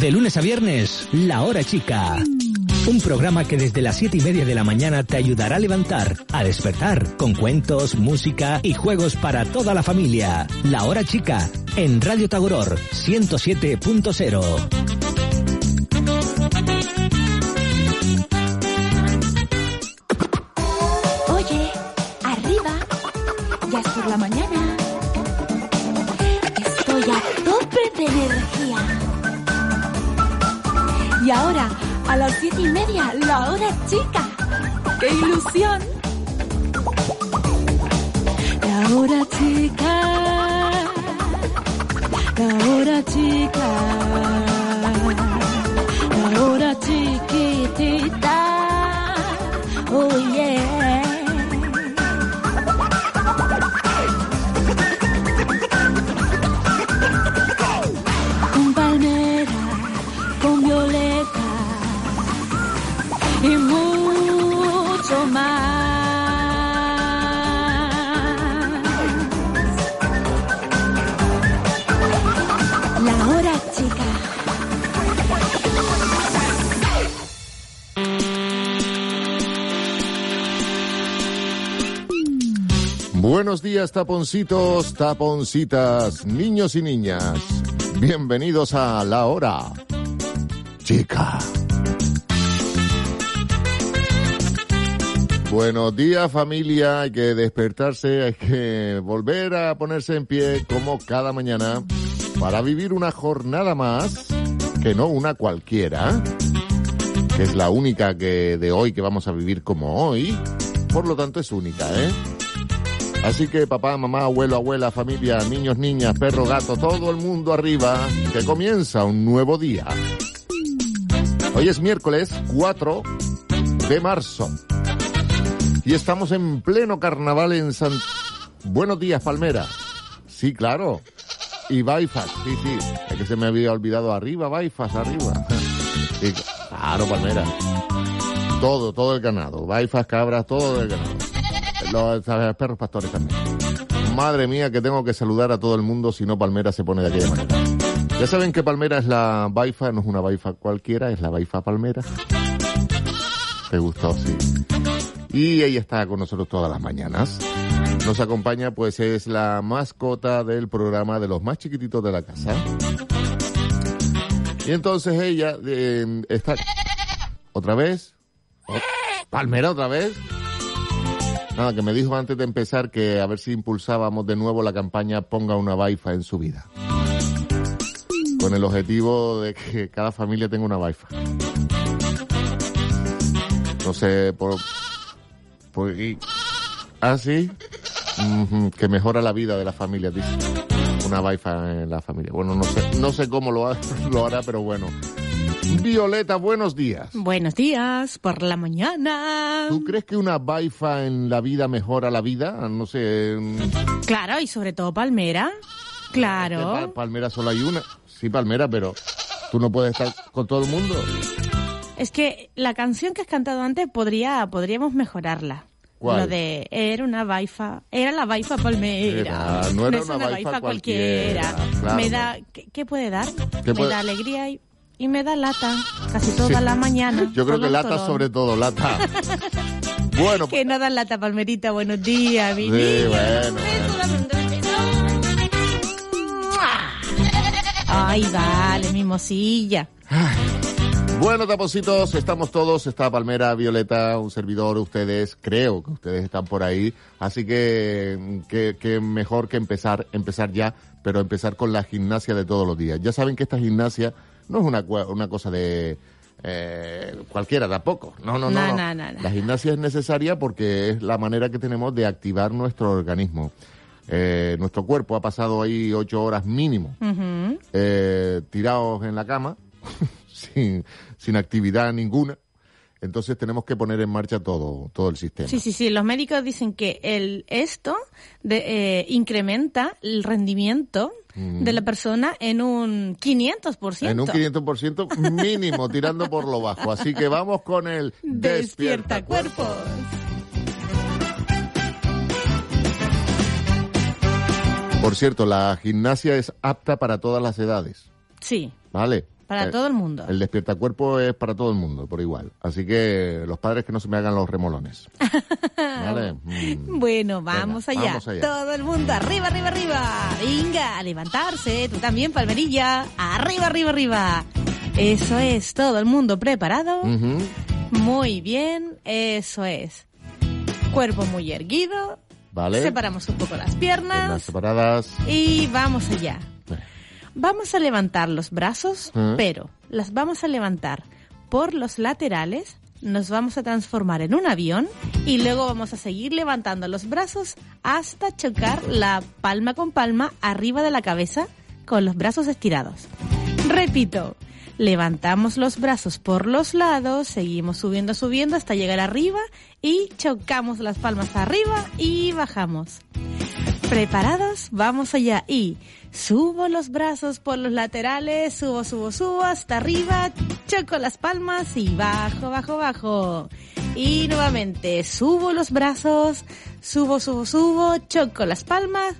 De lunes a viernes, La Hora Chica. Un programa que desde las siete y media de la mañana te ayudará a levantar, a despertar, con cuentos, música y juegos para toda la familia. La Hora Chica, en Radio Tagoror 107.0. Oye, arriba, ya es por la mañana. Y ahora, a las siete y media, la hora chica. ¡Qué ilusión! La hora chica. La hora chica. Buenos días, taponcitos, taponcitas, niños y niñas. Bienvenidos a La Hora Chica. Buenos días familia, hay que despertarse, hay que volver a ponerse en pie como cada mañana para vivir una jornada más, que no una cualquiera, que es la única que de hoy que vamos a vivir como hoy, por lo tanto es única, ¿eh? Así que papá, mamá, abuelo, abuela, familia, niños, niñas, perro, gato, todo el mundo arriba, que comienza un nuevo día. Hoy es miércoles 4 de marzo. Y estamos en pleno carnaval en San... Buenos días, Palmera. Sí, claro. Y Baifas, sí, sí. Es que se me había olvidado arriba, Baifas, arriba. Claro, Palmera. Todo, todo el ganado. Baifas, cabras, todo el ganado. Los perros pastores también. Madre mía, que tengo que saludar a todo el mundo si no Palmera se pone de aquella manera. Ya saben que Palmera es la Baifa, no es una Baifa cualquiera, es la Baifa Palmera. ¿Te gustó? Sí. Y ella está con nosotros todas las mañanas. Nos acompaña, pues es la mascota del programa de los más chiquititos de la casa. Y entonces ella eh, está... ¿Otra vez? ¿O- ¿Palmera otra vez? Nada, que me dijo antes de empezar que a ver si impulsábamos de nuevo la campaña Ponga una Baifa en su vida. Con el objetivo de que cada familia tenga una Baifa. No sé, por... ¿Ah, sí? Que mejora la vida de la familia, dice. Una Baifa en la familia. Bueno, no sé, no sé cómo lo, lo hará, pero bueno. Violeta, buenos días. Buenos días, por la mañana. ¿Tú crees que una Baifa en la vida mejora la vida? No sé. mm, Claro, y sobre todo Palmera. Claro. Palmera solo hay una. Sí, Palmera, pero tú no puedes estar con todo el mundo. Es que la canción que has cantado antes podría, podríamos mejorarla. ¿Cuál? Lo de era una baifa, era la baifa palmera. Era, no era es una baifa cualquiera. cualquiera, claro, me no. da, ¿qué, qué puede dar? ¿Qué me puede- da alegría y, y me da lata casi toda la mañana. Yo creo que lata sobre todo, lata. bueno, Que no dan lata, Palmerita. Buenos días, mi Sí, niña. bueno. Ay, vale, mi mosilla. Bueno, tapositos, estamos todos, está Palmera, Violeta, un servidor, ustedes, creo que ustedes están por ahí, así que, que, que mejor que empezar, empezar ya, pero empezar con la gimnasia de todos los días. Ya saben que esta gimnasia no es una, una cosa de eh, cualquiera tampoco, no, no, no. No, no. La gimnasia es necesaria porque es la manera que tenemos de activar nuestro organismo. Eh, nuestro cuerpo ha pasado ahí ocho horas mínimo eh, tirados en la cama, sin, sin actividad ninguna. Entonces tenemos que poner en marcha todo, todo el sistema. Sí, sí, sí. Los médicos dicen que el esto de, eh, incrementa el rendimiento de la persona en un 500%. En un 500% mínimo, tirando por lo bajo. Así que vamos con el Despierta cuerpos. Por cierto, la gimnasia es apta para todas las edades, Sí, ¿vale? Para Eh, todo el mundo. El despierta cuerpo es para todo el mundo, por igual. Así que los padres que no se me hagan los remolones. ¿Vale? Mm. Bueno, vamos Venga, allá. vamos allá. Todo el mundo, arriba, arriba, arriba. Venga, a levantarse. Tú también, Palmerilla. Arriba, arriba, arriba. Eso es, todo el mundo preparado. Muy bien, eso es. Cuerpo muy erguido. ¿Vale? Separamos un poco las Piernas piernas. separadas. Y vamos allá. Vamos a levantar los brazos, ¿Eh? pero las vamos a levantar por los laterales, nos vamos a transformar en un avión y luego vamos a seguir levantando los brazos hasta chocar la palma con palma arriba de la cabeza con los brazos estirados. Repito, levantamos los brazos por los lados, seguimos subiendo, subiendo hasta llegar arriba y chocamos las palmas arriba y bajamos. ¿Preparados? Vamos allá. Y subo los brazos por los laterales, subo, subo, subo hasta arriba, choco las palmas y bajo, bajo, bajo. Y nuevamente subo los brazos, subo, subo, subo, choco las palmas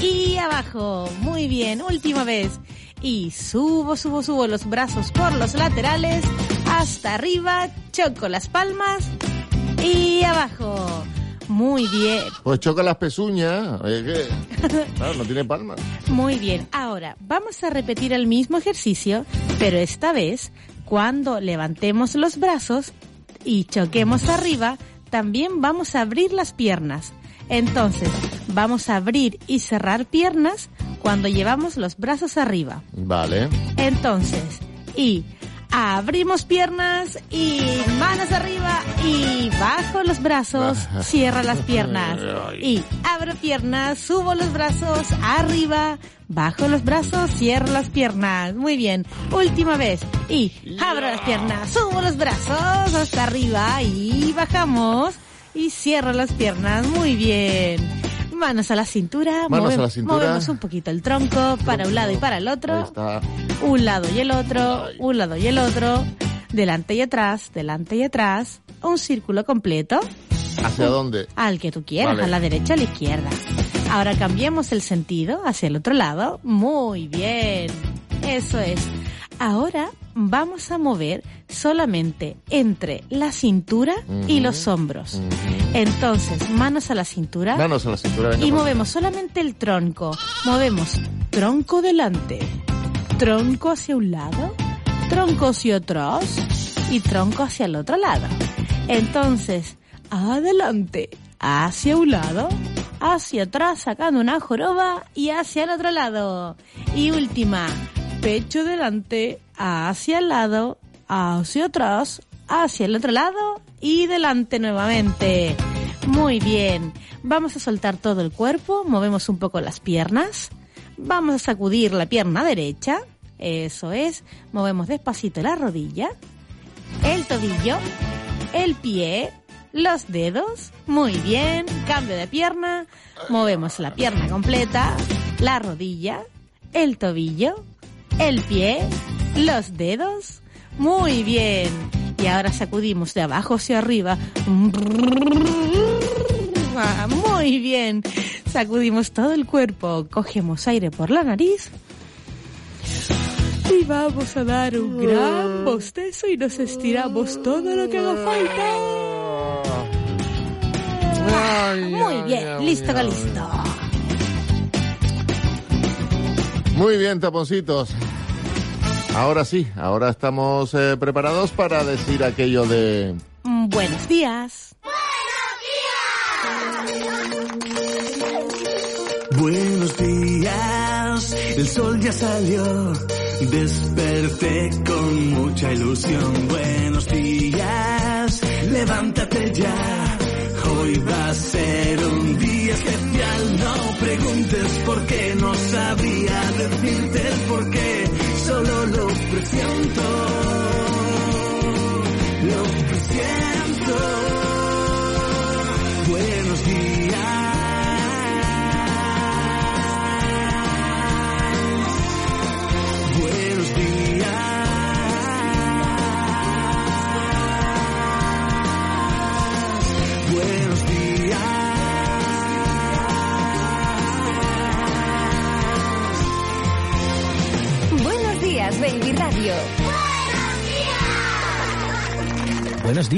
y abajo. Muy bien, última vez. Y subo, subo, subo los brazos por los laterales hasta arriba, choco las palmas y abajo. Muy bien. Pues choca las pezuñas. Es que, claro, no tiene palmas. Muy bien, ahora vamos a repetir el mismo ejercicio, pero esta vez cuando levantemos los brazos y choquemos arriba, también vamos a abrir las piernas. Entonces, vamos a abrir y cerrar piernas cuando llevamos los brazos arriba. Vale. Entonces, y abrimos piernas y manos arriba y bajo los brazos, cierra las piernas. Y abro piernas, subo los brazos arriba, bajo los brazos, cierro las piernas. Muy bien. Última vez. Y abro las piernas, subo los brazos hasta arriba y bajamos y cierro las piernas. Muy bien. Manos a la cintura, Manos a movem- la cintura. movemos un poquito el tronco para un lado y para el Ahí otro está. un lado y el otro, un lado y el otro, delante y atrás, delante y atrás, un círculo completo, ¿Hacia dónde? al que tú quieras, Vale. a la derecha o a la izquierda. Ahora cambiamos el sentido hacia el otro lado. Muy bien. Eso es. Ahora vamos a mover solamente entre la cintura y los hombros. Entonces, manos a la cintura. Manos a la cintura. venga, Y movemos solamente el tronco. Movemos tronco delante, tronco hacia un lado, tronco hacia atrás y tronco hacia el otro lado. Entonces, adelante, hacia un lado, hacia atrás sacando una joroba y hacia el otro lado. Y última, pecho delante, hacia el lado, hacia atrás, hacia el otro lado y delante nuevamente. Muy bien. Vamos a soltar todo el cuerpo, movemos un poco las piernas. Vamos a sacudir la pierna derecha. Eso es. Movemos despacito la rodilla, el tobillo, el pie, los dedos. Muy bien. Cambio de pierna. Movemos la pierna completa, la rodilla, el tobillo, el pie, los dedos. Muy bien. Y ahora sacudimos de abajo hacia arriba. Muy bien. Sacudimos todo el cuerpo. Cogemos aire por la nariz. Y vamos a dar un gran bostezo y nos estiramos todo lo que haga falta. Ay, Muy bien, listo, listo. Muy bien, taponcitos. Ahora sí, ahora estamos eh, preparados para decir aquello de... Buenos días. Buenos días, el sol ya salió, desperté con mucha ilusión. Buenos días, levántate ya, Hoy va a ser un día especial, no preguntes por qué, no sabría decirte el por qué,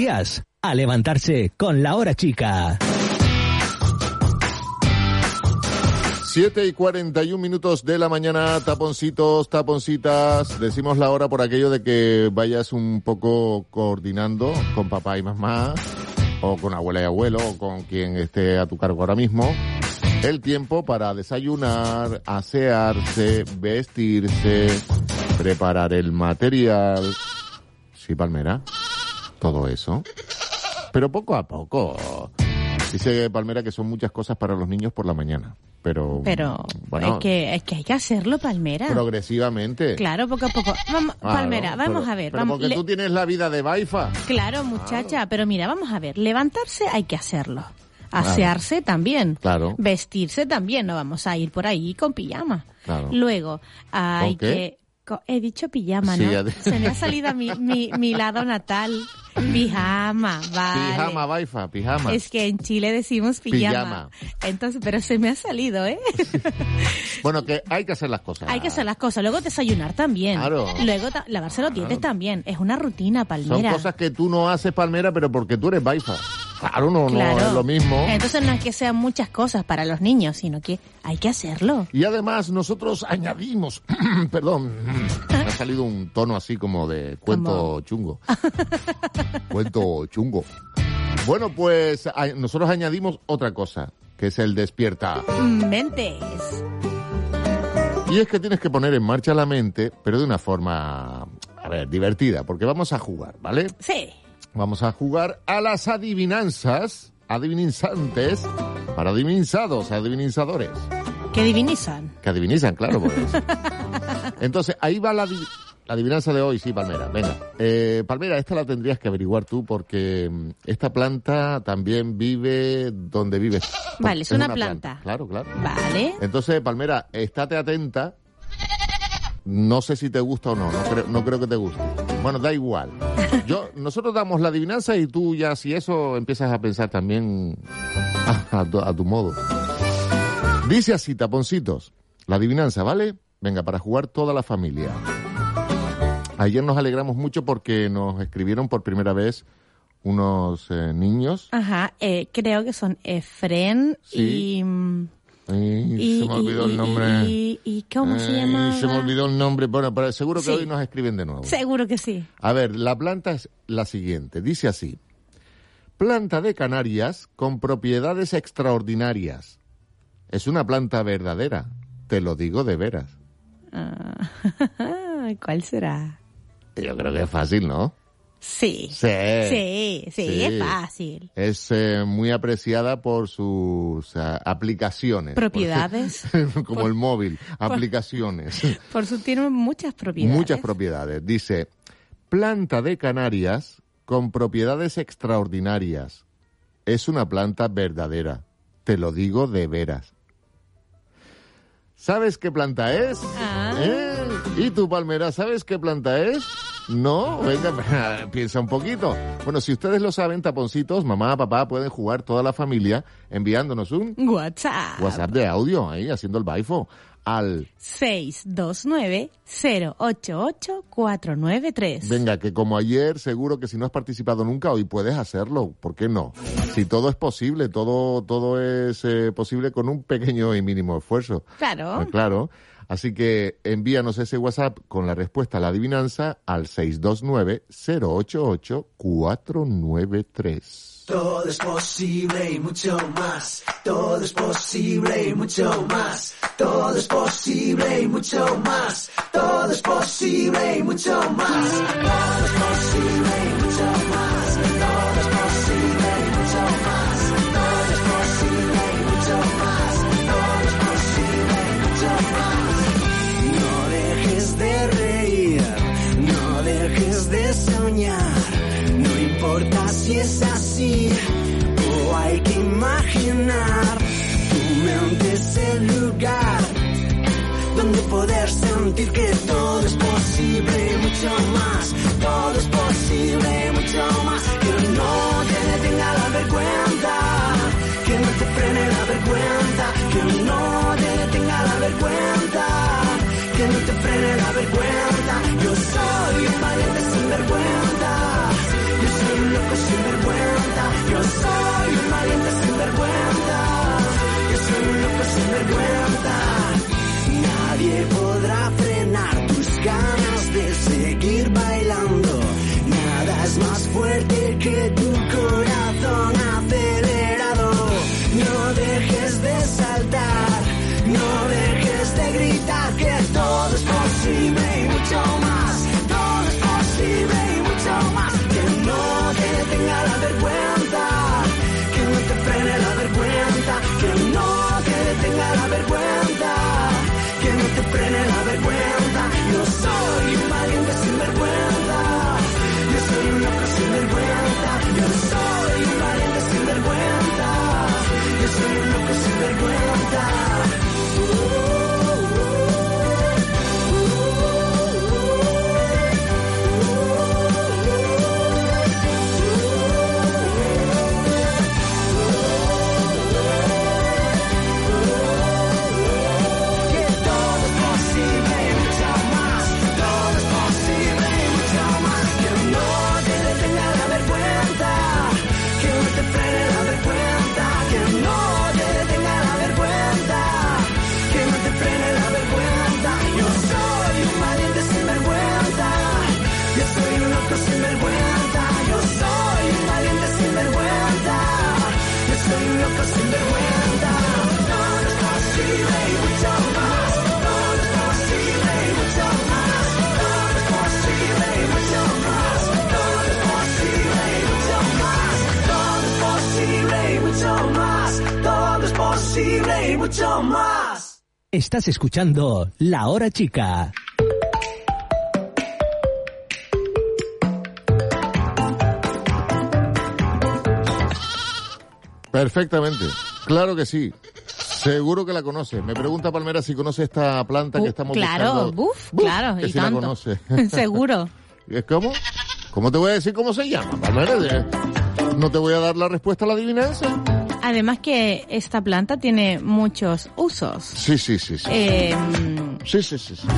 A levantarse con la hora chica. 7 y 41 minutos de la mañana, taponcitos, taponcitas. Decimos la hora por aquello de que vayas un poco coordinando con papá y mamá, o con abuela y abuelo, o con quien esté a tu cargo ahora mismo, el tiempo para desayunar, asearse, vestirse, preparar el material. Sí, Palmera, todo eso. Pero poco a poco. Dice Palmera que son muchas cosas para los niños por la mañana. Pero, Pero bueno, es, que, es que hay que hacerlo, Palmera. progresivamente. Claro, poco a poco. Vamos, Claro, Palmera, vamos pero- a ver. Pero vamos, porque le- tú tienes la vida de Baifa. Claro, muchacha, pero mira, vamos a ver. Levantarse hay que hacerlo. Asearse también. Claro. Vestirse también. No vamos a ir por ahí con pijama. Claro. Luego, hay ¿Con qué? que... He dicho pijama, Sí, ¿no? ya- Se me ha salido mi, mi, mi lado natal. Pijama, vale. Pijama, Baifa, pijama. Es que en Chile decimos pijama. Pijama. Entonces, pero se me ha salido, ¿eh? Bueno, que hay que hacer las cosas. Hay que hacer las cosas. Luego desayunar también. Claro. Luego lavarse los dientes también. Es una rutina, Son Palmera. cosas que tú no haces, Palmera, pero porque tú eres Baifa. Claro, no, Claro. no es lo mismo. Entonces no es que sean muchas cosas para los niños, sino que hay que hacerlo. Y además nosotros añadimos, perdón, salido un tono así como de cuento chungo. cuento chungo. Bueno, pues nosotros añadimos otra cosa, que es el despierta. Mentes. Y es que tienes que poner en marcha la mente, pero de una forma, a ver, divertida, porque vamos a jugar, ¿vale? Sí. Vamos a jugar a las adivinanzas, adivinanzantes, para adivinzados, adivinizadores. Que divinizan. Que adivinizan, claro, pues. Entonces, ahí va la, la adivinanza de hoy, sí, Palmera. Venga. Eh, Palmera, esta la tendrías que averiguar tú porque mm, esta planta también vive donde vives. Vale, es una planta. Claro, claro. Vale. Entonces, Palmera, estate atenta. No sé si te gusta o no, no creo, no creo que te guste. Bueno, da igual. Yo, nosotros damos la adivinanza y tú ya, si eso, empiezas a pensar también a, a tu, a tu modo. Dice así, taponcitos, la adivinanza, ¿vale? Venga, para jugar toda la familia. Ayer nos alegramos mucho porque nos escribieron por primera vez unos eh, niños. Ajá, eh, creo que son Efren Sí. y... y- se me olvidó y- el nombre. Y, ¿cómo se llama? Se me olvidó el nombre. Bueno, pero seguro que Sí. hoy nos escriben de nuevo. Seguro que sí. A ver, la planta es la siguiente. Dice así. Planta de Canarias con propiedades extraordinarias. Es una planta verdadera. Te lo digo de veras. Ah, ¿Cuál será? Yo creo que es fácil, ¿no? Sí. Sí. Sí, sí, Sí. es fácil. Es eh, muy apreciada por sus ah, aplicaciones. Propiedades. Como el móvil. Aplicaciones. Por su tiene muchas propiedades. Muchas propiedades. Dice, planta de Canarias con propiedades extraordinarias. Es una planta verdadera. Te lo digo de veras. ¿Sabes qué planta es? Ah. ¿Eh? ¿Y tu palmera, sabes qué planta es? No, venga, piensa un poquito. Bueno, si ustedes lo saben, taponcitos, mamá, papá, pueden jugar toda la familia enviándonos un WhatsApp. WhatsApp de audio ahí, haciendo el baifo, al 629-088-493. Venga, que como ayer, seguro que si no has participado nunca, hoy puedes hacerlo. ¿Por qué no? Si todo es posible, todo, todo es eh, posible con un pequeño y mínimo esfuerzo. Claro. Ah, claro. Así que envíanos ese WhatsApp con la respuesta a la adivinanza al 629-088-493. Todo es posible y mucho más. Todo es posible y mucho más. Todo es posible y mucho más. Todo es posible y mucho más. Todo es posible y mucho más. Todo es posible y mucho más. Todo es posible y mucho más. Todo es posible y mucho más. No dejes de reír. No dejes de soñar. No importa si es sentir que todo es posible y mucho más. Todo es posible y mucho más. Que no te detenga la vergüenza, que no te frene la vergüenza, que no te detenga la vergüenza, que no te frene la vergüenza. Yo soy un valiente sin vergüenza, yo soy un loco sin vergüenza, yo soy un valiente sin vergüenza, yo soy un loco sin vergüenza. Fuerte que tu corazón acelerado. No dejes de saltar, no dejes de gritar que todo es posible y mucho más. Todo es posible y mucho más. Que no te detenga la vergüenza, que no te frene la vergüenza, que no te detenga la vergüenza que no te frene la vergüenza. Yo Estás escuchando La Hora Chica. Perfectamente. Claro que sí. Seguro que la conoce. Me pregunta Palmera si conoce esta planta que Uh, estamos claro, buscando. buf, Buf, claro, que y la tanto. conoce. Seguro. ¿Es cómo? ¿Cómo te voy a decir cómo se llama, Palmera? No te voy a dar la respuesta a la adivinanza. Además que esta planta tiene muchos usos. Sí, sí, sí, sí. Eh, Sí, sí, sí, sí.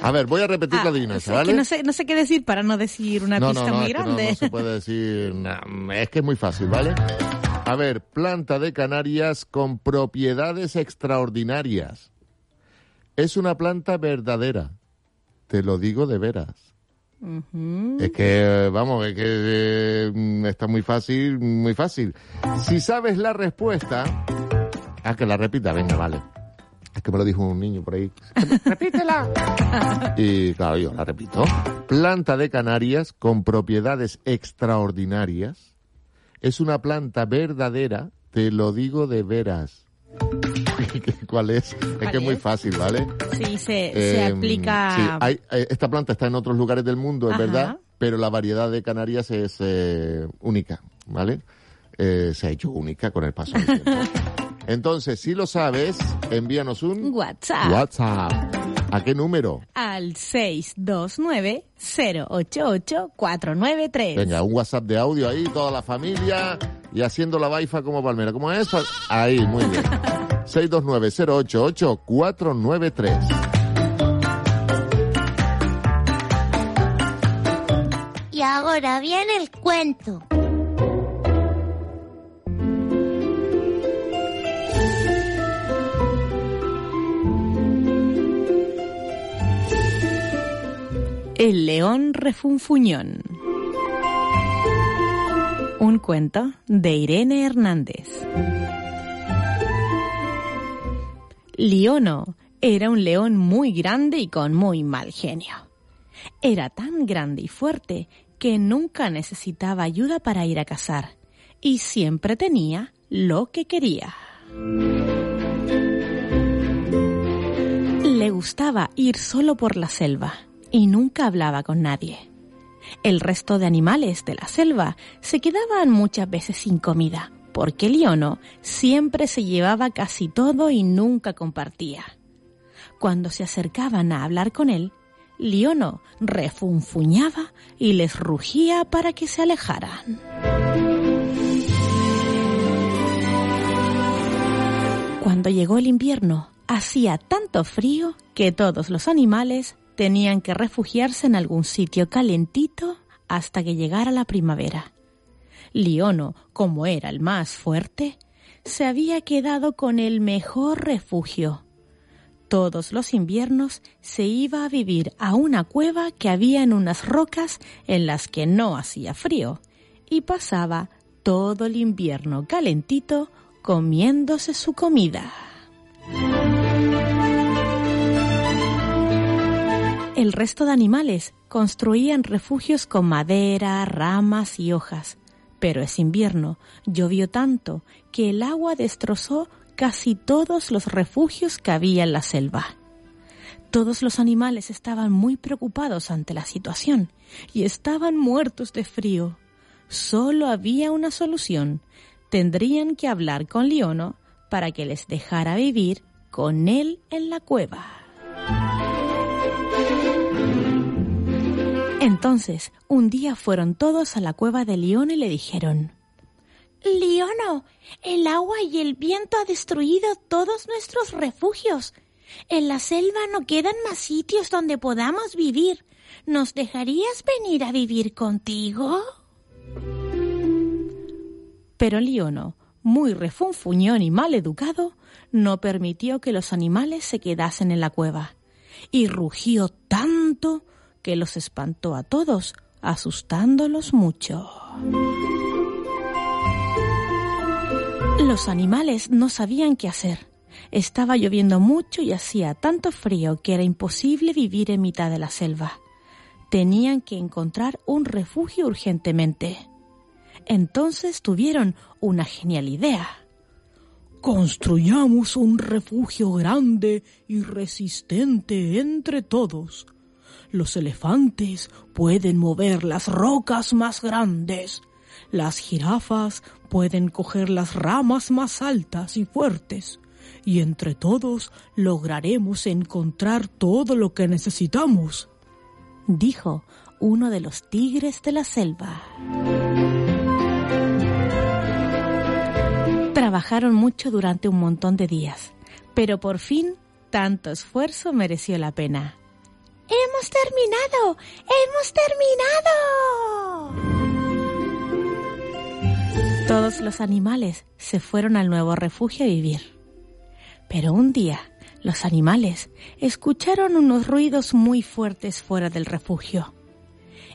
A ver, voy a repetir ah, la adivinanza, es ¿vale? que no sé, no sé qué decir para no decir una no, pista no, no, muy es que no- grande. no se puede decir. Es que es muy fácil, ¿vale? A ver, planta de Canarias con propiedades extraordinarias. Es una planta verdadera. Te lo digo de veras. Es que, vamos, es que eh, está muy fácil, muy fácil. Si sabes la respuesta... Ah, que la repita, venga, vale. Es que me lo dijo un niño por ahí. Repítela. Y claro, yo la repito. Planta de Canarias con propiedades extraordinarias. Es una planta verdadera, te lo digo de veras. ¿Cuál es? Es ¿Cuál que es muy es? fácil, ¿vale? Sí, se, se Eh, aplica. sí, hay- eh, esta planta está en otros lugares del mundo, es Ajá. verdad, pero la variedad de Canarias es eh, única, ¿vale? Eh, se ha hecho única con el paso del tiempo. Entonces, si lo sabes, envíanos un WhatsApp. WhatsApp. ¿A qué número? Al 629-088-493. Venga, un WhatsApp de audio ahí, toda la familia y haciendo la baifa como palmera. ¿Cómo es? Ahí, muy bien. 629-088-493. Y ahora viene el cuento. El león refunfuñón. Un cuento de Irene Hernández. Liono era un león muy grande y con muy mal genio. Era tan grande y fuerte que nunca necesitaba ayuda para ir a cazar y siempre tenía lo que quería. Le gustaba ir solo por la selva y nunca hablaba con nadie. El resto de animales de la selva se quedaban muchas veces sin comida, porque Liono siempre se llevaba casi todo y nunca compartía. Cuando se acercaban a hablar con él, Liono refunfuñaba y les rugía para que se alejaran. Cuando llegó el invierno, hacía tanto frío que todos los animales tenían que refugiarse en algún sitio calentito hasta que llegara la primavera. Liono, como era el más fuerte, se había quedado con el mejor refugio. Todos los inviernos se iba a vivir a una cueva que había en unas rocas en las que no hacía frío, y pasaba todo el invierno calentito comiéndose su comida. El resto de animales construían refugios con madera, ramas y hojas. Pero es invierno, llovió tanto que el agua destrozó casi todos los refugios que había en la selva. Todos los animales estaban muy preocupados ante la situación y estaban muertos de frío. Solo había una solución. Tendrían que hablar con Liono para que les dejara vivir con él en la cueva. Entonces, un día fueron todos a la cueva de León y le dijeron Liono, el agua y el viento ha destruido todos nuestros refugios. En la selva no quedan más sitios donde podamos vivir. ¿Nos dejarías venir a vivir contigo? Pero Liono, muy refunfuñón y mal educado, no permitió que los animales se quedasen en la cueva, y rugió tanto que los espantó a todos, asustándolos mucho. Los animales no sabían qué hacer. Estaba lloviendo mucho y hacía tanto frío que era imposible vivir en mitad de la selva. Tenían que encontrar un refugio urgentemente. Entonces tuvieron una genial idea. Construyamos un refugio grande y resistente entre todos. Los elefantes pueden mover las rocas más grandes. Las jirafas pueden coger las ramas más altas y fuertes. Y entre todos lograremos encontrar todo lo que necesitamos, dijo uno de los tigres de la selva. Trabajaron mucho durante un montón de días, pero por fin tanto esfuerzo mereció la pena. ¡Hemos terminado! ¡Hemos terminado! Todos los animales se fueron al nuevo refugio a vivir. Pero un día los animales escucharon unos ruidos muy fuertes fuera del refugio.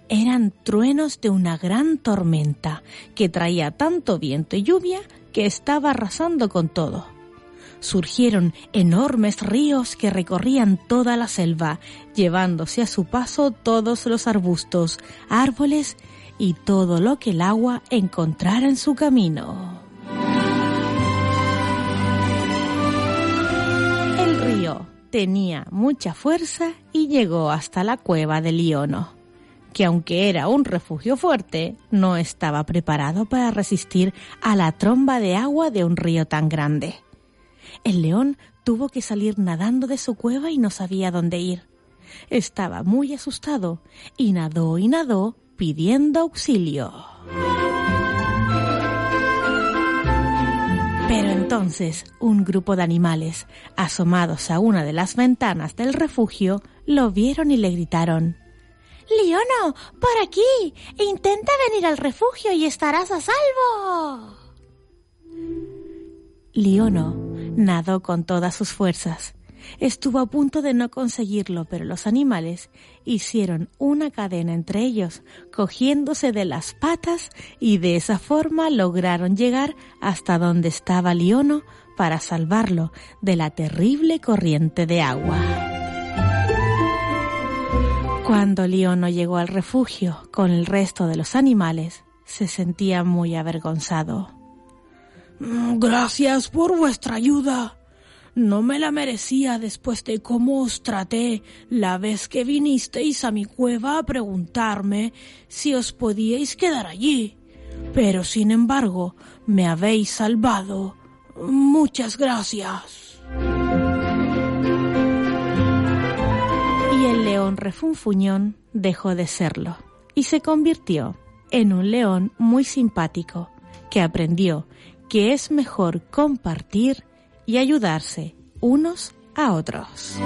Eran truenos de una gran tormenta que traía tanto viento y lluvia que estaba arrasando con todo surgieron enormes ríos que recorrían toda la selva, llevándose a su paso todos los arbustos, árboles y todo lo que el agua encontrara en su camino. El río tenía mucha fuerza y llegó hasta la cueva de Liono, que aunque era un refugio fuerte, no estaba preparado para resistir a la tromba de agua de un río tan grande. El león tuvo que salir nadando de su cueva y no sabía dónde ir. Estaba muy asustado y nadó y nadó pidiendo auxilio. Pero entonces un grupo de animales, asomados a una de las ventanas del refugio, lo vieron y le gritaron Leono, por aquí. Intenta venir al refugio y estarás a salvo. Liono nadó con todas sus fuerzas. Estuvo a punto de no conseguirlo, pero los animales hicieron una cadena entre ellos, cogiéndose de las patas y de esa forma lograron llegar hasta donde estaba Liono para salvarlo de la terrible corriente de agua. Cuando Liono llegó al refugio con el resto de los animales, se sentía muy avergonzado. Mm, gracias por vuestra ayuda. No me la merecía después de cómo os traté la vez que vinisteis a mi cueva a preguntarme si os podíais quedar allí. Pero sin embargo, me habéis salvado. Muchas gracias. Y el león refunfuñón dejó de serlo y se convirtió en un león muy simpático que aprendió que es mejor compartir y ayudarse unos a otros.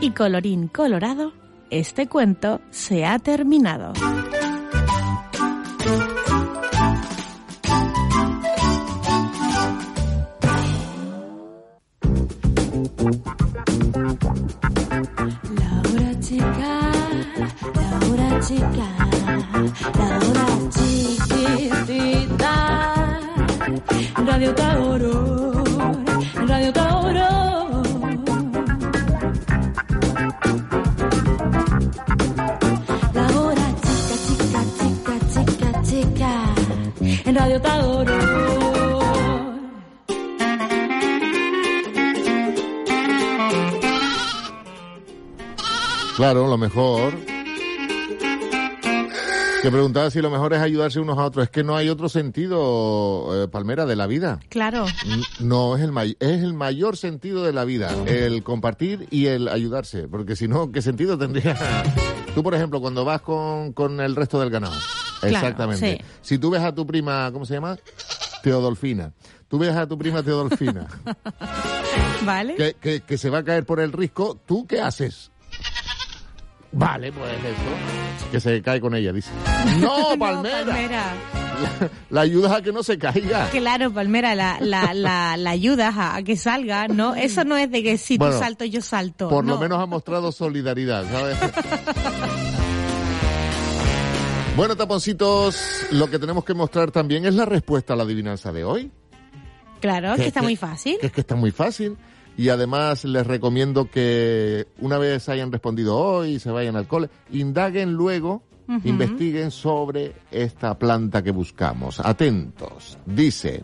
Y colorín colorado, este cuento se ha terminado. La hora la hora la hora chiquitita. Radio Tauro, Radio Tauro. La hora chica, chica, chica, chica, chica. En Radio Tauro. Claro, lo mejor. Que preguntaba si lo mejor es ayudarse unos a otros. Es que no hay otro sentido, eh, Palmera, de la vida. Claro, No, es el, may- es el mayor sentido de la vida, el compartir y el ayudarse, porque si no, ¿qué sentido tendría? Tú, por ejemplo, cuando vas con, con el resto del ganado. Claro, Exactamente. sí. Si tú ves a tu prima, ¿cómo se llama? Teodolfina. Tú ves a tu prima Teodolfina, ¿vale? que, que, que se va a caer por el risco, ¿tú qué haces? Vale, pues eso. Que se cae con ella, dice. No, Palmera. Palmera. La, la ayudas a que no se caiga. Claro, Palmera, la, la, la, la ayudas a, a que salga, ¿no? Eso no es de que si Bueno, tú salto, yo salto. Por lo no. menos ha mostrado solidaridad, ¿sabes? bueno, taponcitos, lo que tenemos que mostrar también es la respuesta a la adivinanza de hoy. Claro, es que- que está que- muy fácil. Que es que está muy fácil. Y además les recomiendo que una vez hayan respondido hoy, se vayan al cole, indaguen luego, investiguen sobre esta planta que buscamos. Atentos. Dice,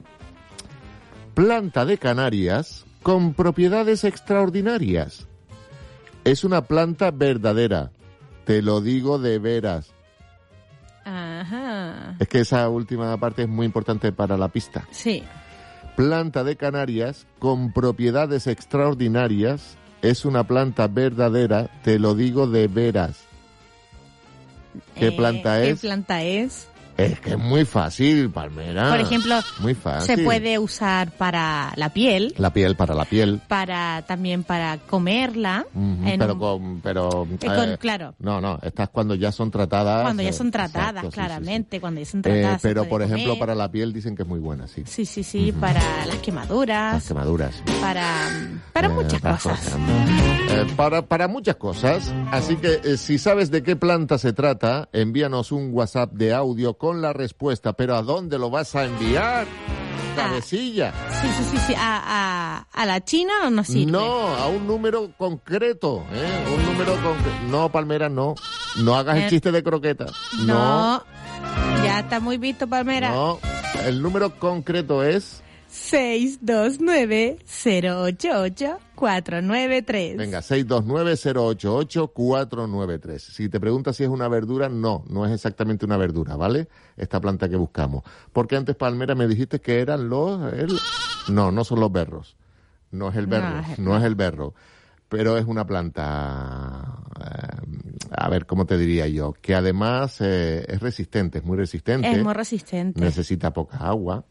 planta de Canarias con propiedades extraordinarias. Es una planta verdadera. Te lo digo de veras. Ajá. Es que esa última parte es muy importante para la pista. Sí. Planta de Canarias con propiedades extraordinarias. Es una planta verdadera, te lo digo de veras. ¿Qué Eh, planta ¿Qué es? planta es? Es que es muy fácil, Palmera. Por ejemplo, muy fácil. se puede usar para la piel, La piel para la piel. para también para comerla. Pero un- con, pero Eh, con- eh, claro. No, no, estas cuando ya son tratadas. cuando ya eh, son tratadas, exacto, sí, sí, sí. claramente, cuando ya son Eh, tratadas. pero por ejemplo comer. para la piel dicen que es muy buena, sí. Sí, sí, sí, para las quemaduras, Las quemaduras. para, para Eh, muchas cosas. Eh, para, para muchas cosas. Así que eh, si sabes de qué planta se trata, envíanos un WhatsApp de audio con la respuesta. Pero ¿a dónde lo vas a enviar? Cabecilla. Sí, sí, sí, sí. ¿A, a, a la China o no sirve? No, a un número concreto. ¿eh? Un número concreto. No, Palmera, no. No hagas el Eh, chiste de croqueta. No. Ya está muy visto, Palmera. No. El número concreto es. 629-088-493. Venga, 629-088-493. Si te preguntas si es una verdura, no, no es exactamente una verdura, ¿vale? Esta planta que buscamos. Porque antes, Palmera, me dijiste que eran los... el- No, no son los berros. No es el berro, No, es- no es el berro. Pero es una planta, eh, a ver, ¿cómo te diría yo? Que además eh, es resistente, es muy resistente. Es muy resistente. Necesita poca agua,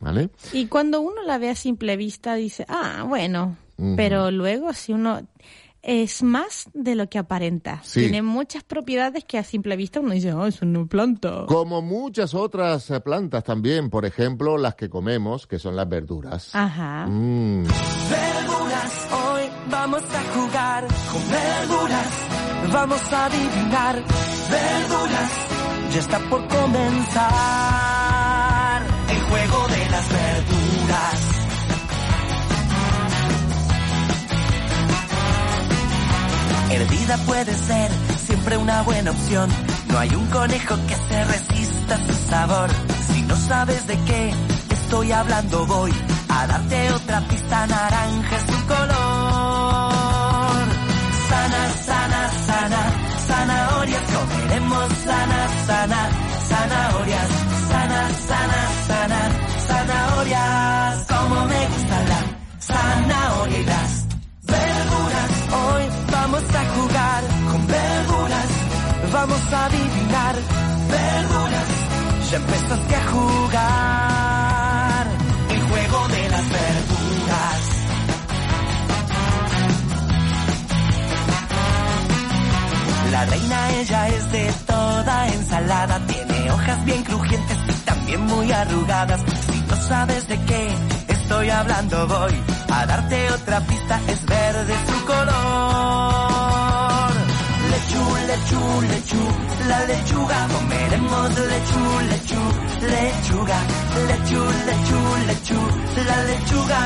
¿vale? Y cuando uno la ve a simple vista, dice, ah, bueno. Pero luego, si uno. Es más de lo que aparenta. Sí. Tiene muchas propiedades que a simple vista uno dice, ah, es una planta. Como muchas otras eh, plantas también, por ejemplo, las que comemos, que son las verduras. Ajá. Mm. Verduras, hoy vamos a jugar con verduras. Vamos a adivinar verduras. Ya está por comenzar el juego de las verduras. Hervida puede ser siempre una buena opción. No hay un conejo que se resista a su sabor. Si no sabes de qué estoy hablando voy a darte otra pista naranja es tu color. Jugar con verduras, vamos a adivinar verduras. Ya empezaste a jugar el juego de las verduras. La reina ella es de toda ensalada, tiene hojas bien crujientes y también muy arrugadas. Si no sabes de qué estoy hablando voy a darte otra pista, es verde su color. Lechu, lechu, la lechuga, comeremos lechu, lechu, lechuga, lechu, lechu, lechu, la lechuga,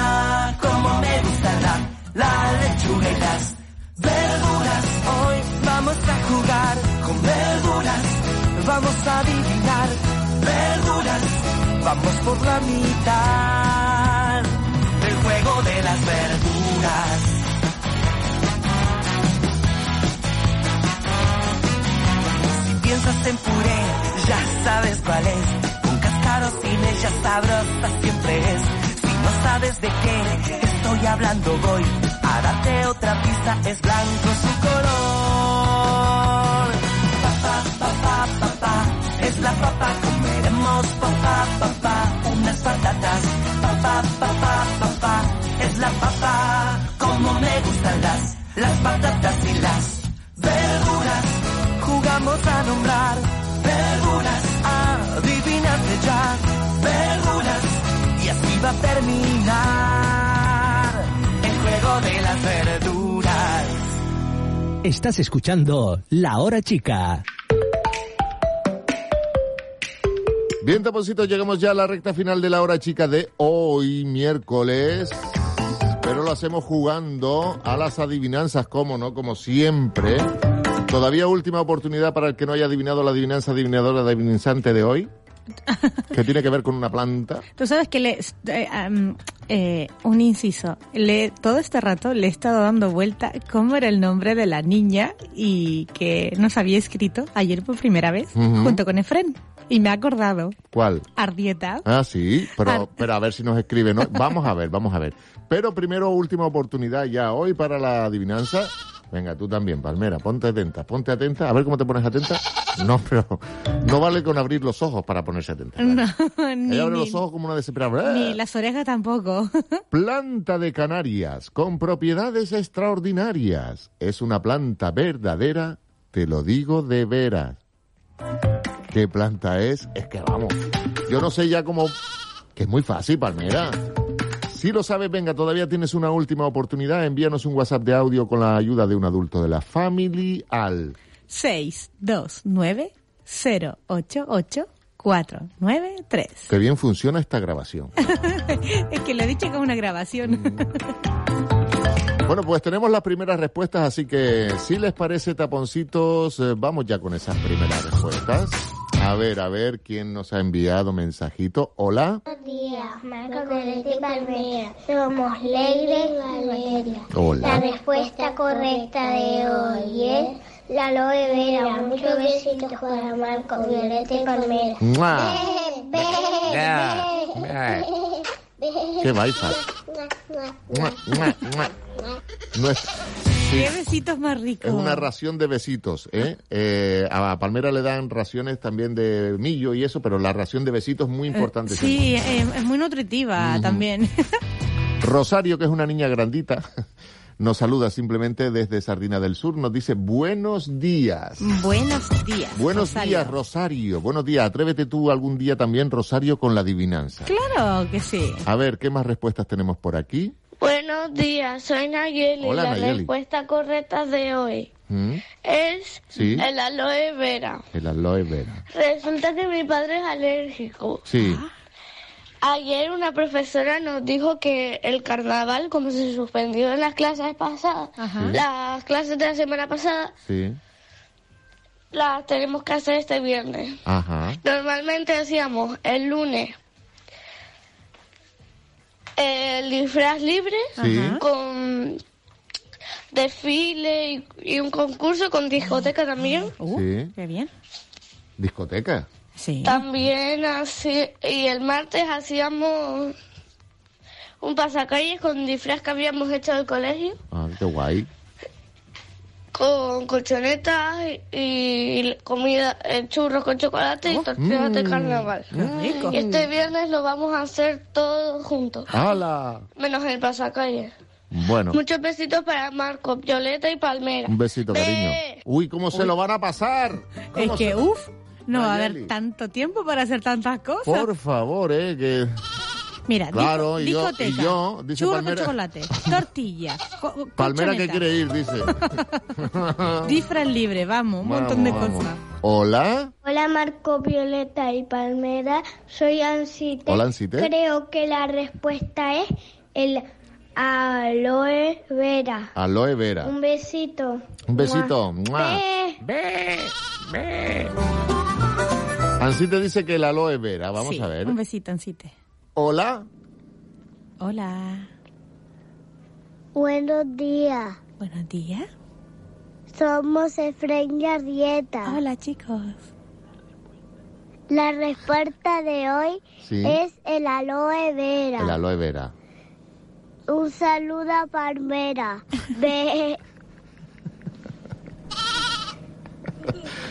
como me gusta la, la lechuga y las verduras. Hoy vamos a jugar con verduras, vamos a adivinar verduras, vamos por la mitad del juego de las verduras. Piensas en puré, ya sabes cuál es. Con sin ella sabrosa siempre es. Si no sabes de qué estoy hablando, voy a darte otra pista. Es blanco su color. Jugamos a nombrar verduras, adivinarte ya verduras. Y así va a terminar el juego de las verduras. Estás escuchando La Hora Chica. Bien, taponcito, llegamos ya a la recta final de la hora chica de hoy, miércoles. Pero lo hacemos jugando a las adivinanzas, como no, como siempre. Todavía última oportunidad para el que no haya adivinado la adivinanza adivinadora adivinanzante de hoy. Que tiene que ver con una planta. Tú sabes que le, eh, am, eh, un inciso, le, todo este rato le he estado dando vuelta cómo era el nombre de la niña y que nos había escrito ayer por primera vez Ujú. junto con Efren. Y me ha acordado, ¿Cuál? Ardieta. Ah, sí, pero, Ar- pero a ver si nos escribe, ¿no? Vamos a ver, vamos a ver. Pero primero, última oportunidad ya hoy para la adivinanza. Venga, tú también, Palmera, ponte atenta, ponte atenta. A ver cómo te pones atenta. No, pero no vale con abrir los ojos para ponerse atenta. No, ni, Ella abre ni- los ojos como una desesperada. ni las orejas tampoco. Planta de Canarias, con propiedades extraordinarias. Es una planta verdadera, te lo digo de veras. ¿Qué planta es? Es que vamos, yo no sé ya cómo... Que es muy fácil, Palmera. Si lo sabes, venga, todavía tienes una última oportunidad. Envíanos un WhatsApp de audio con la ayuda de un adulto de la Family al 629 088 493. Que bien funciona esta grabación. Es que lo he dicho con una grabación. Bueno, pues tenemos las primeras respuestas, así que si les parece, taponcitos, eh, vamos ya con esas primeras respuestas. A ver, a ver, ¿quién nos ha enviado mensajito? Hola. Buenos días, Marco Colete y Palmera. Somos Leire y Valeria. Hola. La respuesta correcta de hoy es la aloe vera. Muchos besitos para Marco Violeta y Palmera. ¡Mua! Be, be, be. ¡Qué baifa! ¡Mua, mua, mua! No es, sí, Qué besitos más ricos. es una ración de besitos, ¿eh? Eh, A Palmera le dan raciones también de millo y eso, pero la ración de besitos es muy importante. Sí, eh, es muy nutritiva también. Rosario, que es una niña grandita, nos saluda simplemente desde Sardina del Sur, nos dice buenos días. Buenos días. Buenos Rosario. días, Rosario. Buenos días. Atrévete tú algún día también, Rosario, con la adivinanza. Claro que sí. A ver, ¿qué más respuestas tenemos por aquí? Buenos días, soy Nayeli. Hola, la Nayeli. respuesta correcta de hoy ¿Mm? es Sí. el aloe vera. El aloe vera. Resulta que mi padre es alérgico. Sí. Ayer una profesora nos dijo que el carnaval, como se suspendió en las clases pasadas, Ajá. las clases de la semana pasada, Sí. las tenemos que hacer este viernes. Ajá. Normalmente hacíamos el lunes el disfraz libre Sí. con desfile y, y un concurso con discoteca también. sí. Qué bien. Discoteca. Sí. También así, y el martes hacíamos un pasacalles con disfraz que habíamos hecho del colegio, Ah, qué guay. Con colchonetas y, comida, eh, churros con chocolate y tortillas de Mm. carnaval. rico. Y este viernes lo vamos a hacer todos juntos, ¡Hala! menos el pasacalles. Bueno, Muchos besitos para Marco, Violeta y Palmera. un besito, cariño. Uy, ¿cómo se lo van a pasar? Es ¿Cómo que, se- uff, no va a haber tanto tiempo para hacer tantas cosas. Por favor, eh, que... Mira, Claro, y yo- discoteca, y yo, dice churros Palmera. con chocolate, tortilla, co- Palmera que quiere ir, dice. disfraz libre, vamos, un montón de Vamos, cosas. Hola. Hola Marco, Violeta y Palmera, soy Ansite. Hola, Ansite. Creo que la respuesta es el aloe vera. Aloe Vera. Un besito. Un besito. Mua. Ansí te dice que el aloe vera. Vamos Sí, a ver. Un besito, Ancite. Hola. Hola, Buenos días. buenos días. Somos Efraín y Arrieta. Hola, chicos. La respuesta de hoy Sí. es el aloe vera. El aloe vera. Un saludo a Palmera.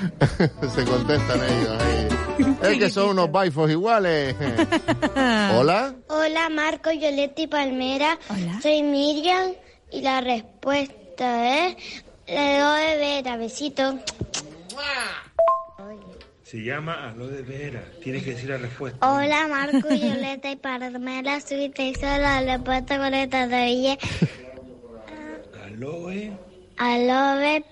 Se contestan ellos ahí. Es que son unos baifos iguales. Hola. Hola Marco, Violeta y Palmera. Hola. Soy Miriam y la respuesta es el aloe vera. Besito. Se llama aloe vera. Tienes que decir la respuesta. Hola Marco, Violeta y Palmera. Soy Teresa, la respuesta correcta de ella. Aloe Aloe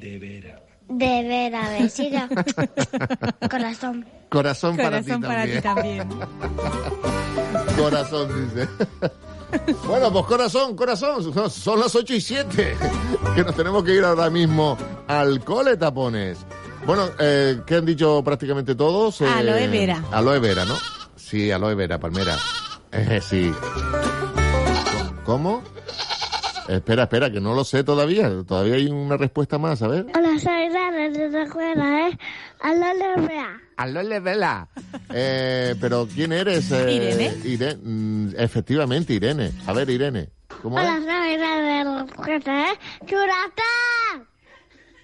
de vera. De vera. Besito. Corazón. Corazón, para ti Corazón para ti también. también. Corazón, dice. Bueno, pues corazón, corazón, son- son las 8 y 7, que nos tenemos que ir ahora mismo al cole, tapones. Bueno, eh, ¿qué han dicho prácticamente todos? Eh, Aloe vera. Aloe vera, ¿no? Sí, aloe vera, palmera. Eh, sí. ¿Cómo? Espera, espera, que no lo sé todavía. Todavía hay una respuesta más, a ver. Hola, soy De la escuela, ¿eh? Aloe vera. Aloe vera. Eh, pero ¿quién eres? Eh, Irene. Ire- mm, efectivamente, Irene. A ver, Irene. ¿Cómo Hola, soy Rara de la escuela, ¿eh? ¡Churata!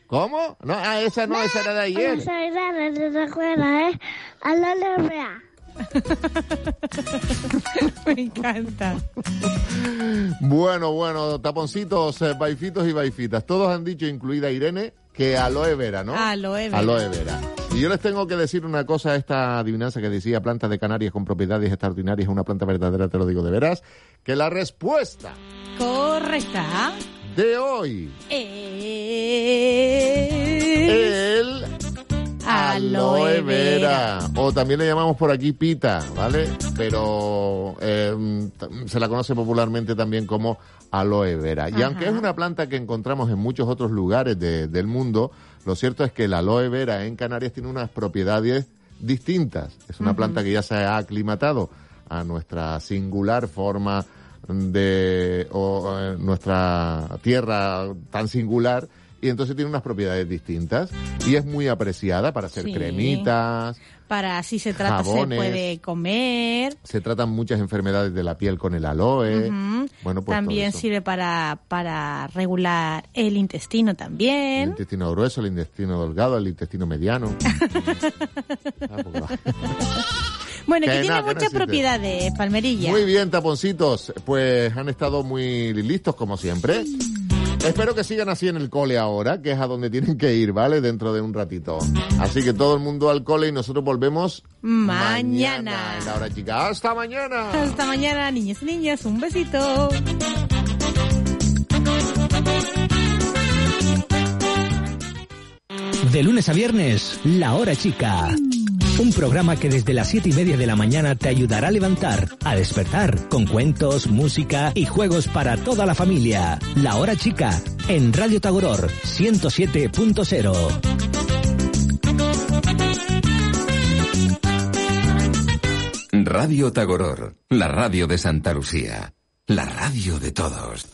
¿Cómo? No, ah, esa no, esa era de Hola, ayer. soy Rara de la escuela, ¿eh? Aloe vera. Me encanta. Bueno, bueno, taponcitos, eh, baifitos y baifitas. Todos han dicho, incluida Irene, que aloe vera, ¿no? Aloe vera. Aloe vera. Y yo les tengo que decir una cosa, esta adivinanza que decía planta de Canarias con propiedades extraordinarias, una planta verdadera, te lo digo de veras, que la respuesta Correcta. de hoy, el aloe vera. O también le llamamos por aquí pita, ¿vale? Pero eh, t- se la conoce popularmente también como aloe vera. Y Ajá. aunque es una planta que encontramos en muchos otros lugares de- del mundo, lo cierto es que el aloe vera en Canarias tiene unas propiedades distintas. Es una planta que ya se ha aclimatado a nuestra singular forma de o, eh, nuestra tierra tan singular y entonces tiene unas propiedades distintas y es muy apreciada para hacer Sí. cremitas, Para si se trata, Jabones. se puede comer. se tratan muchas enfermedades de la piel con el aloe. Bueno, pues también sirve para, para regular el intestino El también. intestino grueso, el intestino delgado, el intestino mediano. Ah. Bueno, Que que no, tiene que no muchas propiedades, Palmerilla. Muy bien, taponcitos. Pues han estado muy listos, como siempre. Espero que sigan así en el cole ahora, que es a donde tienen que ir, ¿vale? Dentro de un ratito. Así que todo el mundo al cole y nosotros volvemos Mañana. en la hora chica. ¡Hasta mañana! Hasta mañana, niños y niñas. Un besito. De lunes a viernes, La Hora Chica. Un programa que desde las siete y media de la mañana te ayudará a levantar, a despertar, con cuentos, música y juegos para toda la familia. La Hora Chica, en Radio Tagoror 107.0. Radio Tagoror, la radio de Santa Lucía, la radio de todos.